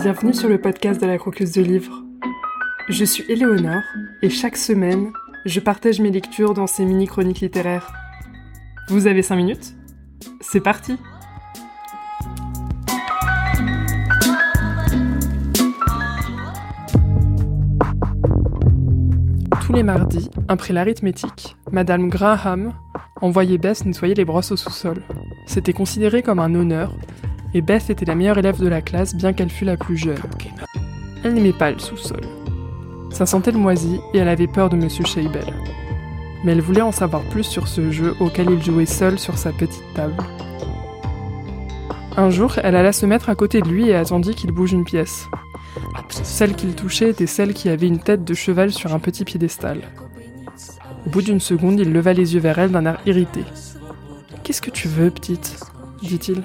Bienvenue sur le podcast de la croqueuse de livres. Je suis Éléonore et chaque semaine, je partage mes lectures dans ces mini-chroniques littéraires. Vous avez 5 minutes? C'est parti Tous les mardis, après l'arithmétique, Madame Graham envoyait Bess nettoyer les brosses au sous-sol. C'était considéré comme un honneur, et Beth était la meilleure élève de la classe bien qu'elle fût la plus jeune. Elle n'aimait pas le sous-sol. Ça sentait le moisi et elle avait peur de Monsieur Scheibel. Mais elle voulait en savoir plus sur ce jeu auquel il jouait seul sur sa petite table. Un jour, elle alla se mettre à côté de lui et attendit qu'il bouge une pièce. Celle qu'il touchait était celle qui avait une tête de cheval sur un petit piédestal. Au bout d'une seconde, il leva les yeux vers elle d'un air irrité. Qu'est-ce que tu veux, petite? dit-il.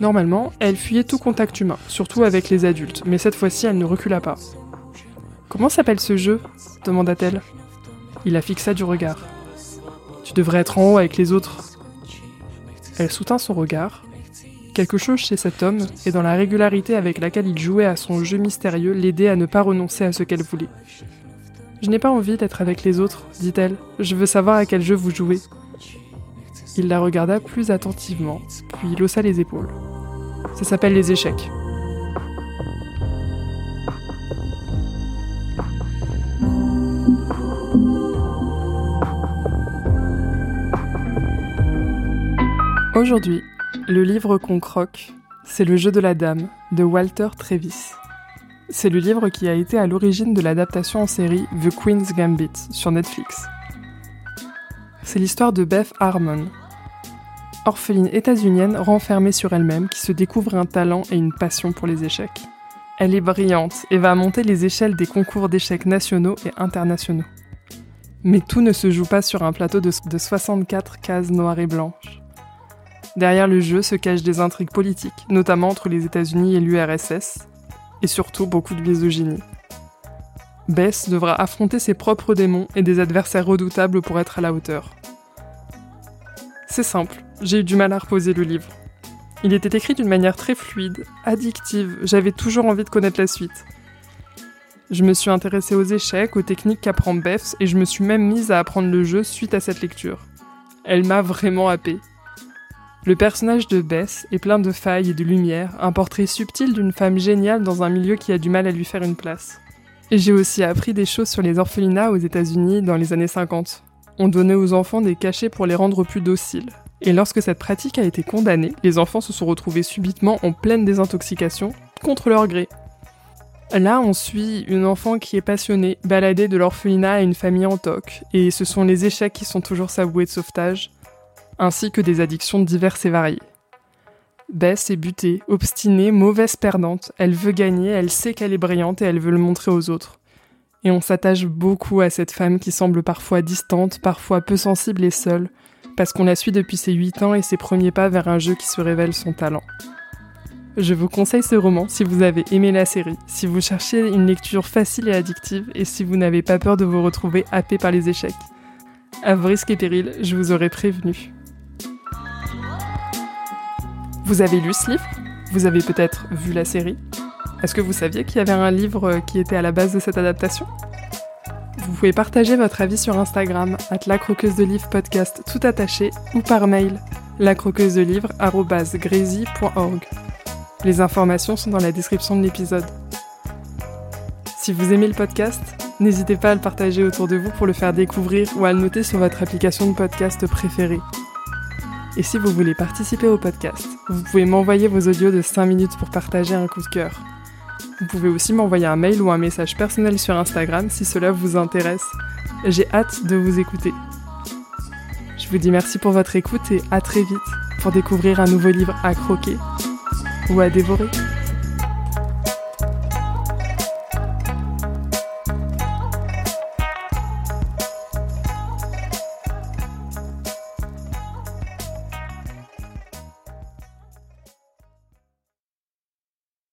Normalement, elle fuyait tout contact humain, surtout avec les adultes, mais cette fois-ci elle ne recula pas. Comment s'appelle ce jeu demanda-t-elle. Il la fixa du regard. Tu devrais être en haut avec les autres. Elle soutint son regard. Quelque chose chez cet homme, et dans la régularité avec laquelle il jouait à son jeu mystérieux, l'aidait à ne pas renoncer à ce qu'elle voulait. Je n'ai pas envie d'être avec les autres, dit-elle. Je veux savoir à quel jeu vous jouez. Il la regarda plus attentivement, puis il haussa les épaules. Ça s'appelle les échecs. Aujourd'hui, le livre qu'on croque, c'est Le jeu de la dame de Walter Travis. C'est le livre qui a été à l'origine de l'adaptation en série The Queen's Gambit sur Netflix. C'est l'histoire de Beth Harmon, orpheline états-unienne renfermée sur elle-même qui se découvre un talent et une passion pour les échecs. Elle est brillante et va monter les échelles des concours d'échecs nationaux et internationaux. Mais tout ne se joue pas sur un plateau de, 64 cases noires et blanches. Derrière le jeu se cachent des intrigues politiques, notamment entre les États-Unis et l'URSS, et surtout beaucoup de misogynie. Bess devra affronter ses propres démons et des adversaires redoutables pour être à la hauteur. C'est simple, j'ai eu du mal à reposer le livre. Il était écrit d'une manière très fluide, addictive, j'avais toujours envie de connaître la suite. Je me suis intéressée aux échecs, aux techniques qu'apprend Beth, et je me suis même mise à apprendre le jeu suite à cette lecture. Elle m'a vraiment happée. Le personnage de Beth est plein de failles et de lumière, un portrait subtil d'une femme géniale dans un milieu qui a du mal à lui faire une place. Et j'ai aussi appris des choses sur les orphelinats aux États-Unis dans les années 50. On donnait aux enfants des cachets pour les rendre plus dociles. Et lorsque cette pratique a été condamnée, les enfants se sont retrouvés subitement en pleine désintoxication, contre leur gré. Là, on suit une enfant qui est passionnée, baladée de l'orphelinat à une famille en toc, et ce sont les échecs qui sont toujours sa bouée de sauvetage, ainsi que des addictions diverses et variées. Bess est butée, obstinée, mauvaise perdante, elle veut gagner, elle sait qu'elle est brillante et elle veut le montrer aux autres. Et on s'attache beaucoup à cette femme qui semble parfois distante, parfois peu sensible et seule, parce qu'on la suit depuis ses 8 ans et ses premiers pas vers un jeu qui se révèle son talent. Je vous conseille ce roman si vous avez aimé la série, si vous cherchez une lecture facile et addictive et si vous n'avez pas peur de vous retrouver happé par les échecs. À vos risques et périls, je vous aurais prévenu. Vous avez lu ce livre? Vous avez peut-être vu la série? Est-ce que vous saviez qu'il y avait un livre qui était à la base de cette adaptation? Vous pouvez partager votre avis sur Instagram, at la croqueuse de livre podcast tout attaché, ou par mail, lacroqueuse de livre Les informations sont dans la description de l'épisode. Si vous aimez le podcast, n'hésitez pas à le partager autour de vous pour le faire découvrir ou à le noter sur votre application de podcast préférée. Et si vous voulez participer au podcast, vous pouvez m'envoyer vos audios de 5 minutes pour partager un coup de cœur. Vous pouvez aussi m'envoyer un mail ou un message personnel sur Instagram si cela vous intéresse. J'ai hâte de vous écouter. Je vous dis merci pour votre écoute et à très vite pour découvrir un nouveau livre à croquer ou à dévorer.